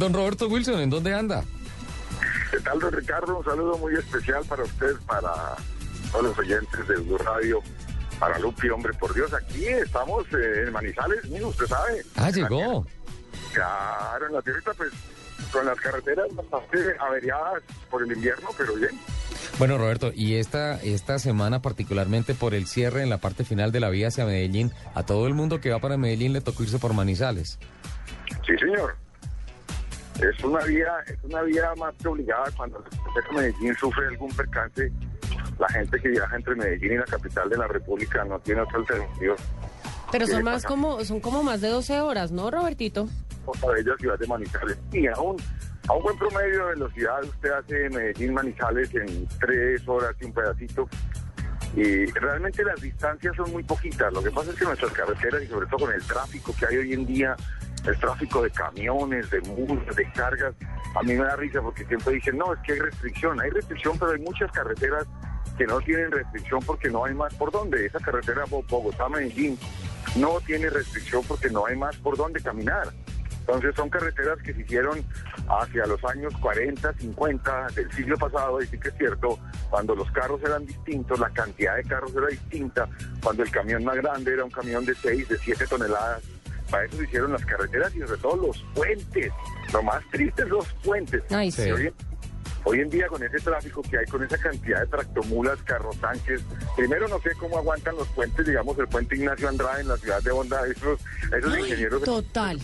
Don Roberto Wilson, ¿en dónde anda? ¿Qué tal, don Ricardo? Un saludo muy especial para usted, para todos los oyentes de Blue Radio, para Lupi, hombre, por Dios, aquí estamos eh, en Manizales, mire, usted sabe. Ah, llegó. Claro, en la tierrita, pues, con las carreteras bastante averiadas por el invierno, pero bien. Bueno, Roberto, y esta, esta semana, particularmente por el cierre en la parte final de la vía hacia Medellín, a todo el mundo que va para Medellín le tocó irse por Manizales. Sí, señor. Es una vía, es una vía más que obligada cuando Medellín sufre algún percance. La gente que viaja entre Medellín y la capital de la República no tiene otra alternativa. Pero son más como, son como más de 12 horas, ¿no, Robertito? Otra bella ciudad de Manizales. Y aún a un buen promedio de velocidad usted hace Medellín Manizales en tres horas y un pedacito. Y realmente las distancias son muy poquitas. Lo que pasa es que nuestras carreteras y sobre todo con el tráfico que hay hoy en día, el tráfico de camiones, de mulas, de cargas, a mí me da risa porque siempre dicen, no, es que hay restricción. Hay restricción, pero hay muchas carreteras que no tienen restricción porque no hay más por dónde. Esa carretera Bogotá-Medellín no tiene restricción porque no hay más por dónde caminar. Entonces son carreteras que se hicieron hacia los años 40, 50 del siglo pasado, y sí que es cierto, cuando los carros eran distintos, la cantidad de carros era distinta, cuando el camión más grande era un camión de 6, de 7 toneladas. Para eso se hicieron las carreteras y sobre todo los puentes. Lo más triste es los puentes. Ay, sí. Hoy, hoy en día con ese tráfico que hay, con esa cantidad de tractomulas, carrotanques, primero no sé cómo aguantan los puentes, digamos el puente Ignacio Andrade en la ciudad de Honda, esos, esos Ay, ingenieros... total.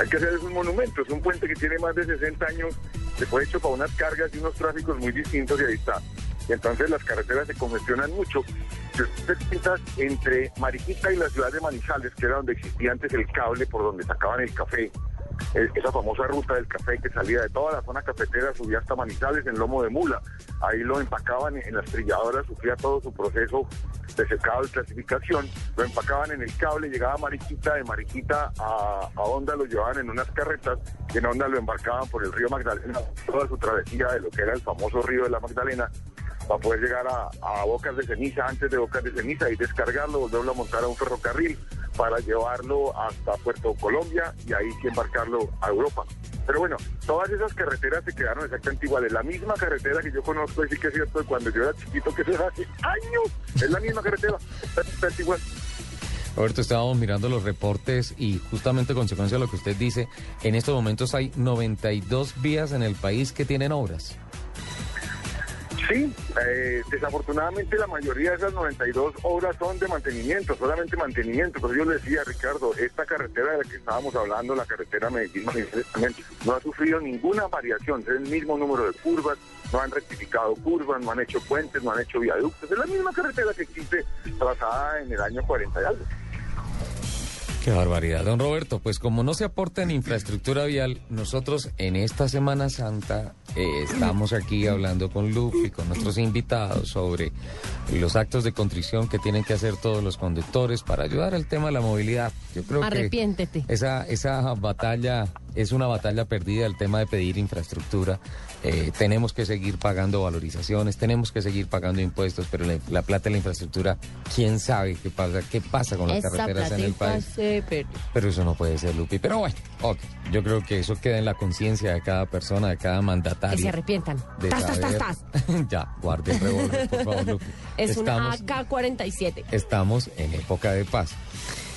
Hay que hacer esos monumentos, un puente que tiene más de 60 años, se fue hecho para unas cargas y unos tráficos muy distintos y ahí está. Y entonces las carreteras se congestionan mucho. Si usted piensa entre Mariquita y la ciudad de Manizales, que era donde existía antes el cable por donde sacaban el café, eh, esa famosa ruta del café que salía de toda la zona cafetera, subía hasta Manizales en lomo de mula. Ahí lo empacaban en las trilladoras, sufría todo su proceso de secado y clasificación. Lo empacaban en el cable, llegaba a Mariquita, de Mariquita a, a Honda lo llevaban en unas carretas y en Honda lo embarcaban por el río Magdalena, toda su travesía de lo que era el famoso río de la Magdalena para poder llegar a, Bocas de Ceniza, antes de Bocas de Ceniza y descargarlo, volverlo a montar a un ferrocarril para llevarlo hasta Puerto Colombia y ahí embarcarlo a Europa. Pero bueno, todas esas carreteras se quedaron exactamente iguales. La misma carretera que yo conozco, y sí que es cierto, cuando yo era chiquito, que eso era hace años, es la misma carretera, exactamente igual. Roberto, estábamos mirando los reportes y justamente consecuencia de lo que usted dice, en estos momentos hay 92 vías en el país que tienen obras. Sí, eh, desafortunadamente la mayoría de esas 92 obras son de mantenimiento, solamente mantenimiento. Pero yo le decía, Ricardo, esta carretera de la que estábamos hablando, la carretera Medellín, no ha sufrido ninguna variación, es el mismo número de curvas, no han rectificado curvas, no han hecho puentes, no han hecho viaductos, es la misma carretera que existe trazada en el año 40 y algo. Qué barbaridad, don Roberto. Pues como no se aporta en infraestructura vial, nosotros en esta Semana Santa eh, estamos aquí hablando con y con nuestros invitados sobre los actos de contrición que tienen que hacer todos los conductores para ayudar al tema de la movilidad. Yo creo Arrepiéntete. que esa, esa batalla es una batalla perdida, el tema de pedir infraestructura. Eh, tenemos que seguir pagando valorizaciones, tenemos que seguir pagando impuestos, pero la, la plata de la infraestructura, quién sabe qué pasa, qué pasa con las Esa carreteras en el país. se. Pero eso no puede ser, Lupi. Pero bueno, ok. Yo creo que eso queda en la conciencia de cada persona, de cada mandatario. Que se arrepientan. de Tas, tas, tas, tas. ya, guarde el revólver, por favor, Lupi. Es una Estamos- AK-47. Estamos en época de paz.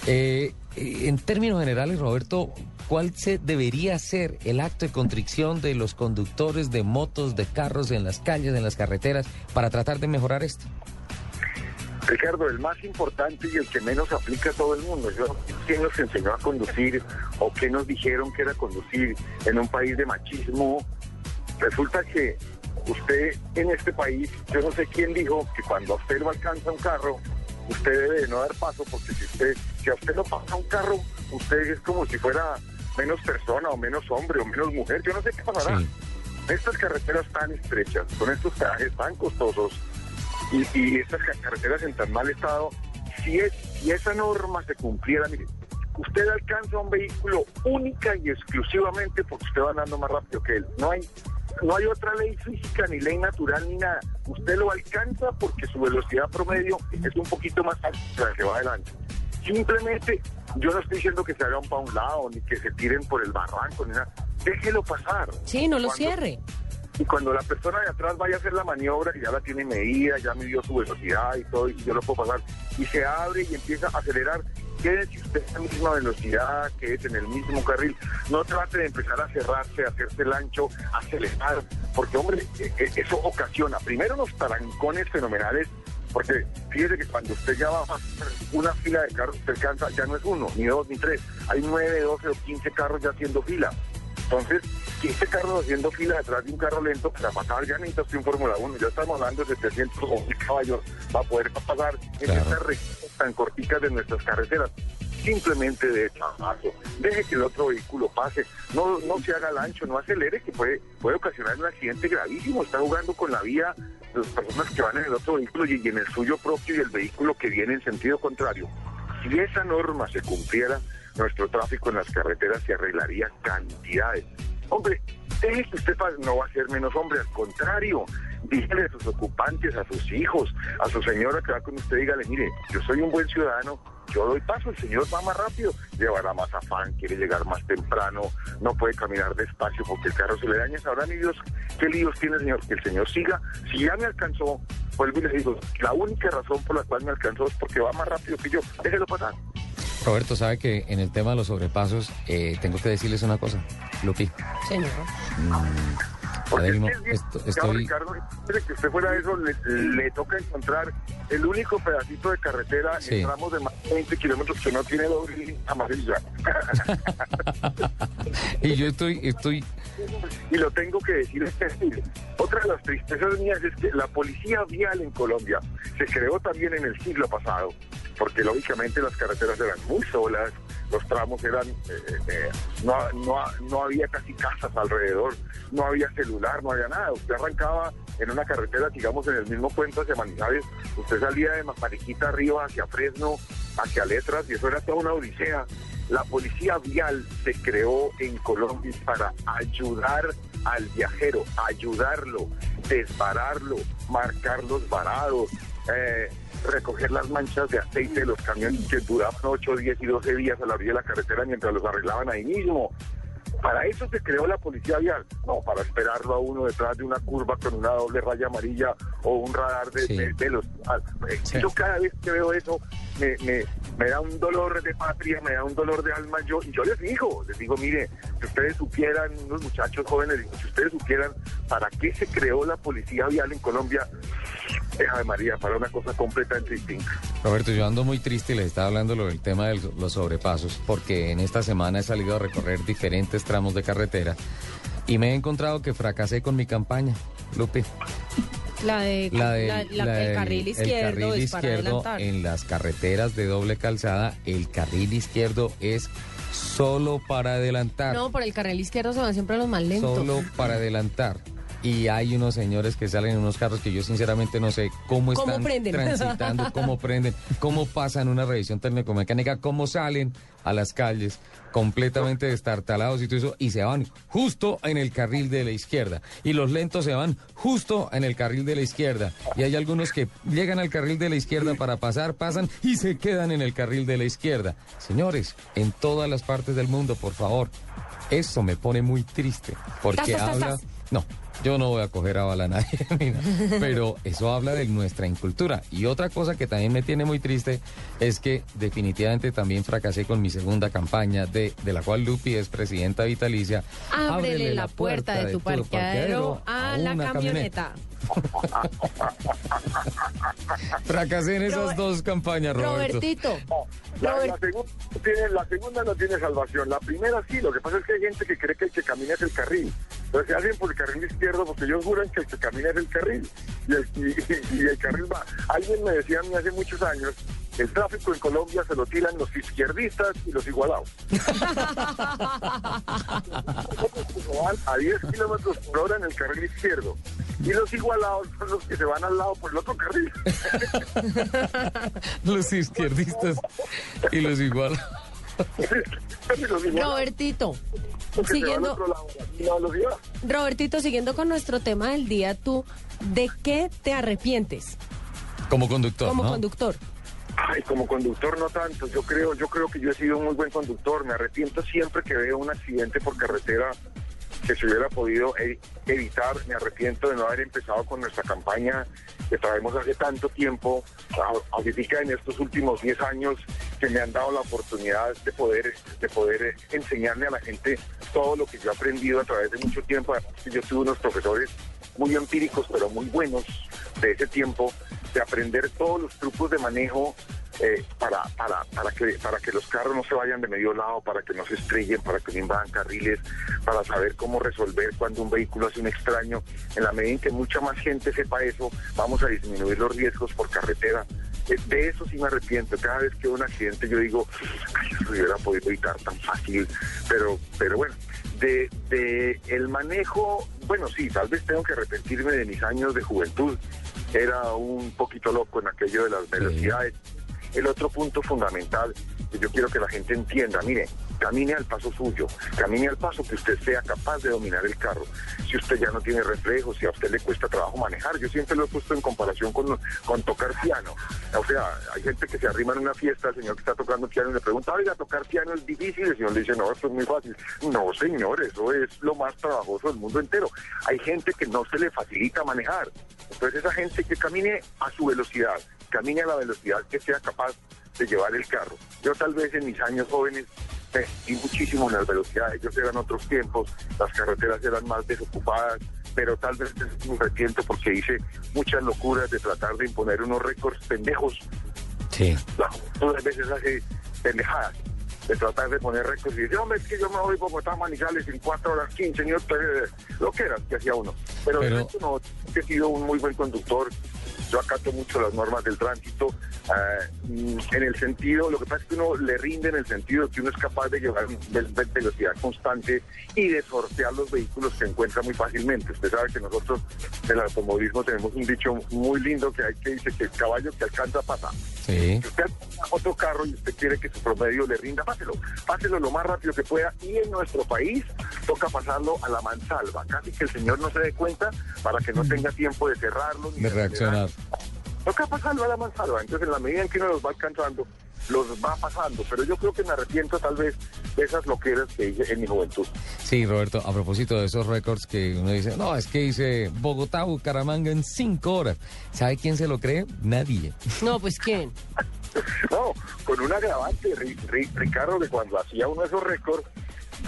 Eh, en términos generales, Roberto, ¿cuál se debería ser el acto de contrición de los conductores de motos, de carros en las calles, en las carreteras, para tratar de mejorar esto? Ricardo, el más importante y el que menos aplica a todo el mundo. ¿Quién nos enseñó a conducir o qué nos dijeron que era conducir en un país de machismo? Resulta que usted en este país, yo no sé quién dijo que cuando a usted lo alcanza un carro, usted debe de no dar paso porque si usted, si a usted lo pasa un carro, usted es como si fuera menos persona o menos hombre o menos mujer. Yo no sé qué pasará. Sí. Estas carreteras tan estrechas, con estos trajes tan costosos y, y estas ca- carreteras en tan mal estado, si, es, si esa norma se cumpliera, mire, usted alcanza un vehículo única y exclusivamente porque usted va andando más rápido que él. No hay, no hay otra ley física, ni ley natural, ni nada. Usted lo alcanza porque su velocidad promedio es un poquito más alta que va adelante. Simplemente, yo no estoy diciendo que se hagan para un lado, ni que se tiren por el barranco, ni nada. déjelo pasar. Sí, no lo Cuando- cierre. Y cuando la persona de atrás vaya a hacer la maniobra, que ya la tiene medida, ya midió su velocidad y todo, y yo lo puedo pasar, y se abre y empieza a acelerar, quédese usted en la misma velocidad, quédese en el mismo carril, no trate de empezar a cerrarse, a hacerse el ancho, a acelerar, porque hombre, eh, eh, eso ocasiona primero unos tarancones fenomenales, porque fíjese que cuando usted ya va a pasar una fila de carros, usted alcanza, ya no es uno, ni dos, ni tres, hay nueve, doce o quince carros ya haciendo fila. Entonces, 15 carros haciendo fila detrás de un carro lento, para pasar ya necesita usted un Fórmula 1. Ya estamos hablando de 700 o 1000 caballos para poder pasar en estas regiones tan corticas de nuestras carreteras. Simplemente de chamazo. Deje que el otro vehículo pase. No, no se haga el ancho, no acelere, que puede, puede ocasionar un accidente gravísimo. Está jugando con la vía las personas que van en el otro vehículo y en el suyo propio y el vehículo que viene en sentido contrario. Si esa norma se cumpliera, nuestro tráfico en las carreteras se arreglaría cantidades. Hombre, deje usted no va a ser menos hombre, al contrario, dígale a sus ocupantes, a sus hijos, a su señora que va con usted, dígale, mire, yo soy un buen ciudadano, yo doy paso, el señor va más rápido, llevará más afán, quiere llegar más temprano, no puede caminar despacio porque el carro se le daña. Sabrá mi Dios qué líos tiene el señor, que el señor siga. Si ya me alcanzó, vuelvo y le digo, la única razón por la cual me alcanzó es porque va más rápido que yo. Déjelo pasar. Roberto, sabe que en el tema de los sobrepasos, eh, tengo que decirles una cosa. Lupi, Señor. Porque es que es bien estoy... Ricardo, de que usted fuera eso, le, le toca encontrar el único pedacito de carretera Sí. en tramos de más de 20 kilómetros que no tiene doble amarilla. y yo estoy, estoy... y lo tengo que decir. es que Otra de las tristezas mías es que la policía vial en Colombia se creó también en el siglo pasado, porque lógicamente las carreteras eran muy solas, los tramos eran, eh, eh, no, no, no había casi casas alrededor, no había celular, no había nada. Usted arrancaba en una carretera, digamos, en el mismo puente hacia Manizales, usted salía de Mariquita arriba hacia Fresno, hacia Letras, y eso era toda una odisea. La policía vial se creó en Colombia para ayudar al viajero, ayudarlo, desbararlo, marcar los varados, eh, recoger las manchas de aceite de los camiones que duraban 8, 10 y 12 días a la orilla de la carretera mientras los arreglaban ahí mismo. Para eso se creó la policía vial, no para esperarlo a uno detrás de una curva con una doble raya amarilla o un radar de, Sí. de- de los... ah, eh, Sí. Yo cada vez que veo eso me, me, me da un dolor de patria, me da un dolor de alma. Yo, y yo les digo, les digo, mire, si ustedes supieran, unos muchachos jóvenes, si ustedes supieran para qué se creó la policía vial en Colombia, eh, Ave María, para una cosa completamente distinta. Roberto, yo ando muy triste y les estaba hablando lo del tema de los sobrepasos, porque en esta semana he salido a recorrer diferentes tramos de carretera y me he encontrado que fracasé con mi campaña, Lupe. La de, La del la- la- la el del- carril izquierdo el carril es para izquierdo en las carreteras de doble calzada, el carril izquierdo es solo para adelantar. No, por el carril izquierdo se van siempre los más lentos. Solo para adelantar. Y hay unos señores que salen en unos carros que yo sinceramente no sé cómo ¿Cómo están prenden? transitando, cómo prenden, cómo pasan una revisión técnico-mecánica, cómo salen a las calles completamente destartalados y todo eso, y se van justo en el carril de la izquierda. Y los lentos se van justo en el carril de la izquierda. Y hay algunos que llegan al carril de la izquierda para pasar, pasan y se quedan en el carril de la izquierda. Señores, en todas las partes del mundo, por favor, eso me pone muy triste, porque habla... No, yo no voy a coger a bala a nadie, mira, pero eso habla de nuestra incultura. Y otra cosa que también me tiene muy triste es que definitivamente también fracasé con mi segunda campaña, de, de la cual Lupi es presidenta vitalicia. Ábrele la puerta de tu parqueadero a la una camioneta. Fracasé en esas Robert- dos campañas, Roberto. Robertito. La, Robert- la segunda tiene, la segunda no tiene salvación. La primera sí, lo que pasa es que hay gente que cree que el que camina es el carril. Entonces se hacen por el carril izquierdo porque ellos juran que el que camina es el carril. Y el, y- el carril va. Alguien me decía a mí hace muchos años, el tráfico en Colombia se lo tiran los izquierdistas y los igualados. van a 10 kilómetros por hora en el carril izquierdo. Y los igualados son los que se van al lado por el otro carril. Los izquierdistas. Y los igualados, Robertito, siguiendo. Robertito, siguiendo con nuestro tema del día, tú, ¿de qué te arrepientes Como conductor, como ¿no? conductor? Ay, como conductor no tanto. Yo creo, yo creo que yo he sido un muy buen conductor. Me arrepiento siempre que veo un accidente por carretera que se hubiera podido e- evitar. Me arrepiento de no haber empezado con nuestra campaña que traemos hace tanto tiempo, a- ahorita en estos últimos 10 años que me han dado la oportunidad de poder, de poder eh, enseñarle a la gente todo lo que yo he aprendido a través de mucho tiempo. Yo tuve unos profesores muy empíricos, pero muy buenos de ese tiempo, de aprender todos los trucos de manejo eh, para, para, para, que, para que los carros no se vayan de medio lado, para que no se estrellen, para que no invadan carriles, para saber cómo resolver cuando un vehículo hace un extraño. En la medida en que mucha más gente sepa eso, vamos a disminuir los riesgos por carretera. Eh, De eso sí me arrepiento. Cada vez que un accidente yo digo, ay, eso hubiera podido evitar tan fácil. Pero, pero bueno, de, de el manejo, bueno, sí, tal vez tengo que arrepentirme de mis años de juventud. Era un poquito loco en aquello de las velocidades. El otro punto fundamental que yo quiero que la gente entienda, mire, camine al paso suyo, camine al paso que usted sea capaz de dominar el carro. Si usted ya no tiene reflejos, si a usted le cuesta trabajo manejar, yo siempre lo he puesto en comparación con, tocar piano. O sea, hay gente que se arrima en una fiesta, el señor que está tocando piano y le pregunta, oiga, tocar piano es difícil, el señor le dice, no, esto es muy fácil. No, señor, eso es lo más trabajoso del mundo entero. Hay gente que no se le facilita manejar. Entonces esa gente que camine a su velocidad, camine a la velocidad que sea capaz de llevar el carro. Yo tal vez en mis años jóvenes y muchísimo en las velocidades, ellos eran otros tiempos, las carreteras eran más desocupadas, pero tal vez me arrepiento porque hice muchas locuras de tratar de imponer unos récords pendejos. Sí. La juventud a veces hace pendejadas de tratar de poner récords y decir, hombre, es que yo me voy a Bogotá Manizales en 4 horas 15 minutos, eh, lo que era que hacía uno. Pero, Pero- no, he sido un muy buen conductor, yo acato mucho las normas del tránsito, ah, mm, en el sentido, lo que pasa es que uno le rinde en el sentido de que uno es capaz de llevar ve- ve- velocidad constante y de sortear los vehículos que encuentra muy fácilmente. Usted sabe que nosotros en el automovilismo tenemos un dicho muy lindo que hay que dice que el caballo que alcanza pasa. Sí. Si usted otro carro y usted quiere que su promedio le rinda, páselo, páselo lo más rápido que pueda y en nuestro país toca pasarlo a la mansalva, casi que el señor no se dé cuenta para que no tenga tiempo de cerrarlo ni De reaccionar. Toca pasarlo a la mansalva, entonces en la medida en que uno los va alcanzando, los va pasando, pero yo creo que me arrepiento tal vez de esas loqueras que hice en mi juventud. Sí, Roberto, a propósito de esos récords que uno dice, no, es que hice Bogotá, Bucaramanga en cinco horas. ¿Sabe quién se lo cree? Nadie. No, pues ¿quién? No, con un agravante, Ri- Ri- Ricardo, de cuando hacía uno de esos récords,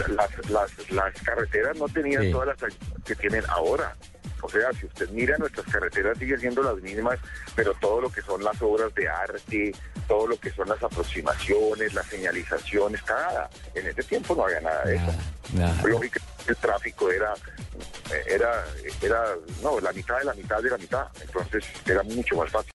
las, las, las carreteras no tenían Sí. todas las que tienen ahora. O sea, si usted mira, nuestras carreteras siguen siendo las mismas, pero todo lo que son las obras de arte, todo lo que son las aproximaciones, las señalizaciones, nada. En ese tiempo no había nada de eso. Nada. Lógica, el tráfico era, era, era, no, la mitad de la mitad de la mitad. Entonces era mucho más fácil.